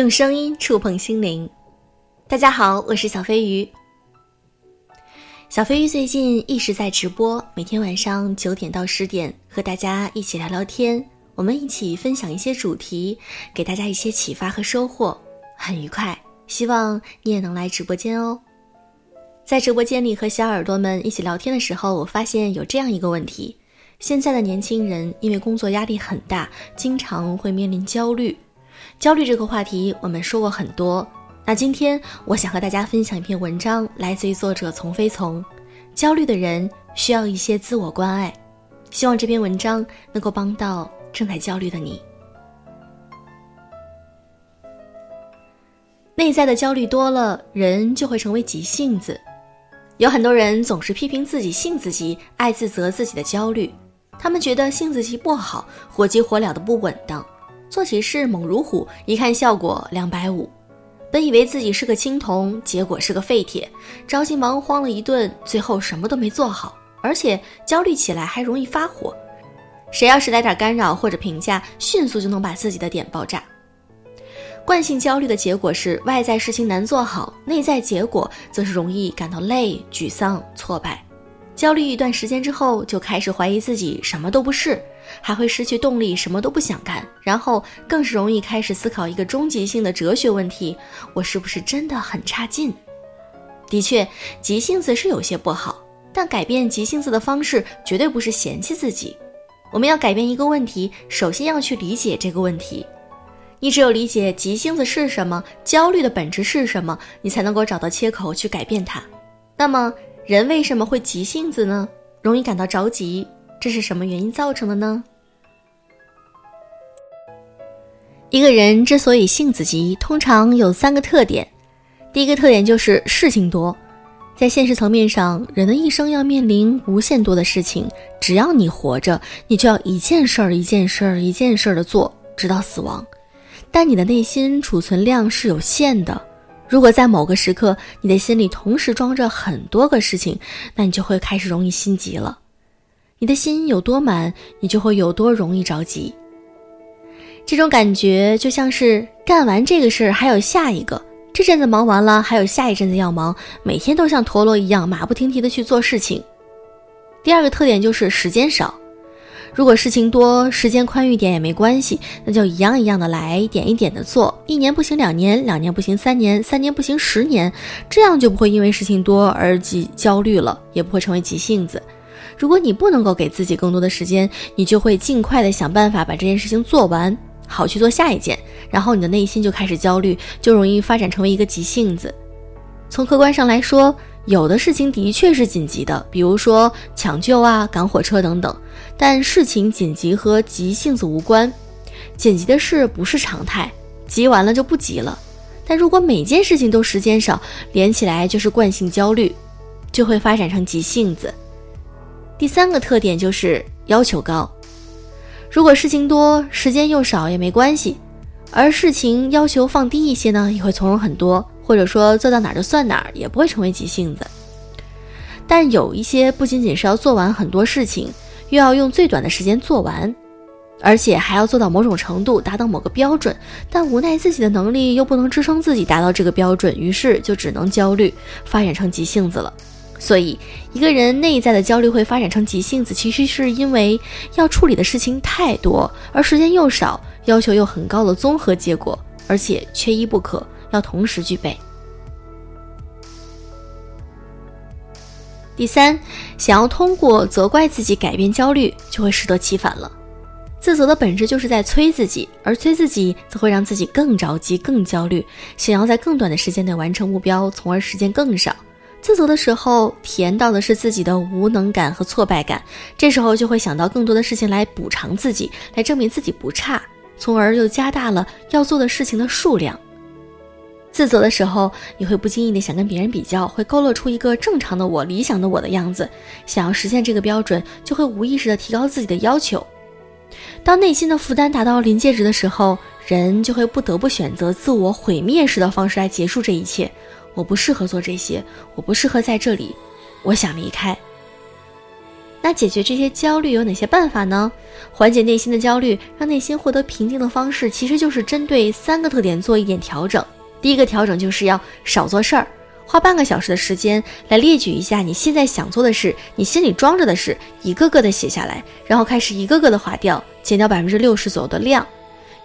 用声音触碰心灵。大家好，我是小飞鱼。小飞鱼最近一直在直播，每天晚上九点到十点和大家一起聊聊天，我们一起分享一些主题，给大家一些启发和收获，很愉快。希望你也能来直播间哦。在直播间里和小耳朵们一起聊天的时候，我发现有这样一个问题：现在的年轻人因为工作压力很大，经常会面临焦虑。焦虑这个话题我们说过很多，那今天我想和大家分享一篇文章，来自于作者从飞从。焦虑的人需要一些自我关爱，希望这篇文章能够帮到正在焦虑的你。内在的焦虑多了，人就会成为急性子。有很多人总是批评自己性子急，爱自责自己的焦虑，他们觉得性子急不好，火急火燎的不稳当。做起事猛如虎，一看效果两百五，本以为自己是个青铜，结果是个废铁，着急忙慌了一顿，最后什么都没做好，而且焦虑起来还容易发火。谁要是来点干扰或者评价，迅速就能把自己的点爆炸。惯性焦虑的结果是外在事情难做好，内在结果则是容易感到累、沮丧、挫败。焦虑一段时间之后，就开始怀疑自己什么都不是。还会失去动力，什么都不想干，然后更是容易开始思考一个终极性的哲学问题：我是不是真的很差劲？的确，急性子是有些不好，但改变急性子的方式绝对不是嫌弃自己。我们要改变一个问题，首先要去理解这个问题。你只有理解急性子是什么，焦虑的本质是什么，你才能够找到切口去改变它。那么，人为什么会急性子呢？容易感到着急。这是什么原因造成的呢？一个人之所以性子急，通常有三个特点。第一个特点就是事情多。在现实层面上，人的一生要面临无限多的事情，只要你活着，你就要一件事儿一件事儿一件事儿的做，直到死亡。但你的内心储存量是有限的。如果在某个时刻，你的心里同时装着很多个事情，那你就会开始容易心急了。你的心有多满，你就会有多容易着急。这种感觉就像是干完这个事儿还有下一个，这阵子忙完了还有下一阵子要忙，每天都像陀螺一样马不停蹄的去做事情。第二个特点就是时间少，如果事情多，时间宽裕点也没关系，那就一样一样的来，一点一点的做，一年不行两年，两年不行三年，三年不行十年，这样就不会因为事情多而急焦虑了，也不会成为急性子。如果你不能够给自己更多的时间，你就会尽快的想办法把这件事情做完，好去做下一件，然后你的内心就开始焦虑，就容易发展成为一个急性子。从客观上来说，有的事情的确是紧急的，比如说抢救啊、赶火车等等，但事情紧急和急性子无关。紧急的事不是常态，急完了就不急了。但如果每件事情都时间少，连起来就是惯性焦虑，就会发展成急性子。第三个特点就是要求高，如果事情多，时间又少也没关系，而事情要求放低一些呢，也会从容很多，或者说做到哪儿就算哪儿，也不会成为急性子。但有一些不仅仅是要做完很多事情，又要用最短的时间做完，而且还要做到某种程度，达到某个标准，但无奈自己的能力又不能支撑自己达到这个标准，于是就只能焦虑，发展成急性子了。所以，一个人内在的焦虑会发展成急性子，其实是因为要处理的事情太多，而时间又少，要求又很高的综合结果，而且缺一不可，要同时具备。第三，想要通过责怪自己改变焦虑，就会适得其反了。自责的本质就是在催自己，而催自己则会让自己更着急、更焦虑，想要在更短的时间内完成目标，从而时间更少。自责的时候，体验到的是自己的无能感和挫败感，这时候就会想到更多的事情来补偿自己，来证明自己不差，从而又加大了要做的事情的数量。自责的时候，你会不经意的想跟别人比较，会勾勒出一个正常的我、理想的我的样子，想要实现这个标准，就会无意识的提高自己的要求。当内心的负担达到临界值的时候，人就会不得不选择自我毁灭式的方式来结束这一切。我不适合做这些，我不适合在这里，我想离开。那解决这些焦虑有哪些办法呢？缓解内心的焦虑，让内心获得平静的方式，其实就是针对三个特点做一点调整。第一个调整就是要少做事儿，花半个小时的时间来列举一下你现在想做的事，你心里装着的事，一个个的写下来，然后开始一个个的划掉，减掉百分之六十左右的量。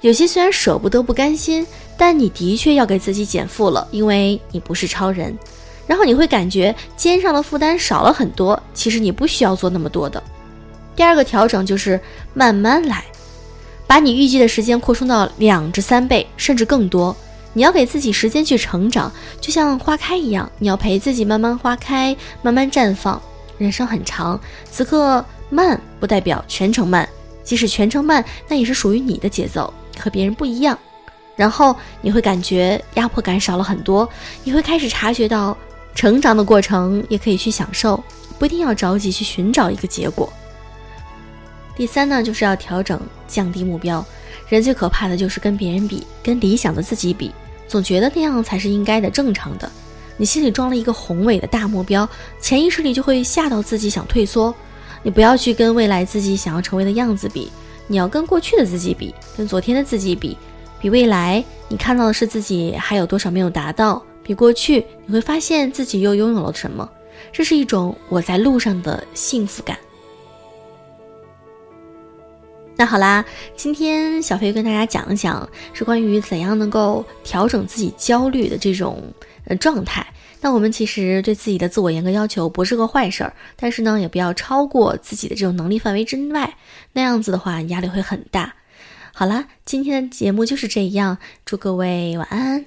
有些虽然舍不得、不甘心，但你的确要给自己减负了，因为你不是超人。然后你会感觉肩上的负担少了很多，其实你不需要做那么多的。第二个调整就是慢慢来，把你预计的时间扩充到两至三倍，甚至更多。你要给自己时间去成长，就像花开一样，你要陪自己慢慢花开，慢慢绽放。人生很长，此刻慢不代表全程慢，即使全程慢，那也是属于你的节奏，和别人不一样。然后你会感觉压迫感少了很多，你会开始察觉到。成长的过程也可以去享受，不一定要着急去寻找一个结果。第三呢，就是要调整降低目标。人最可怕的就是跟别人比，跟理想的自己比，总觉得那样才是应该的、正常的。你心里装了一个宏伟的大目标，潜意识里就会吓到自己想退缩。你不要去跟未来自己想要成为的样子比，你要跟过去的自己比，跟昨天的自己比，比未来你看到的是自己还有多少没有达到。比过去，你会发现自己又拥有了什么？这是一种我在路上的幸福感。那好啦，今天小飞跟大家讲一讲，是关于怎样能够调整自己焦虑的这种呃状态。那我们其实对自己的自我严格要求不是个坏事儿，但是呢，也不要超过自己的这种能力范围之外，那样子的话压力会很大。好啦，今天的节目就是这样，祝各位晚安。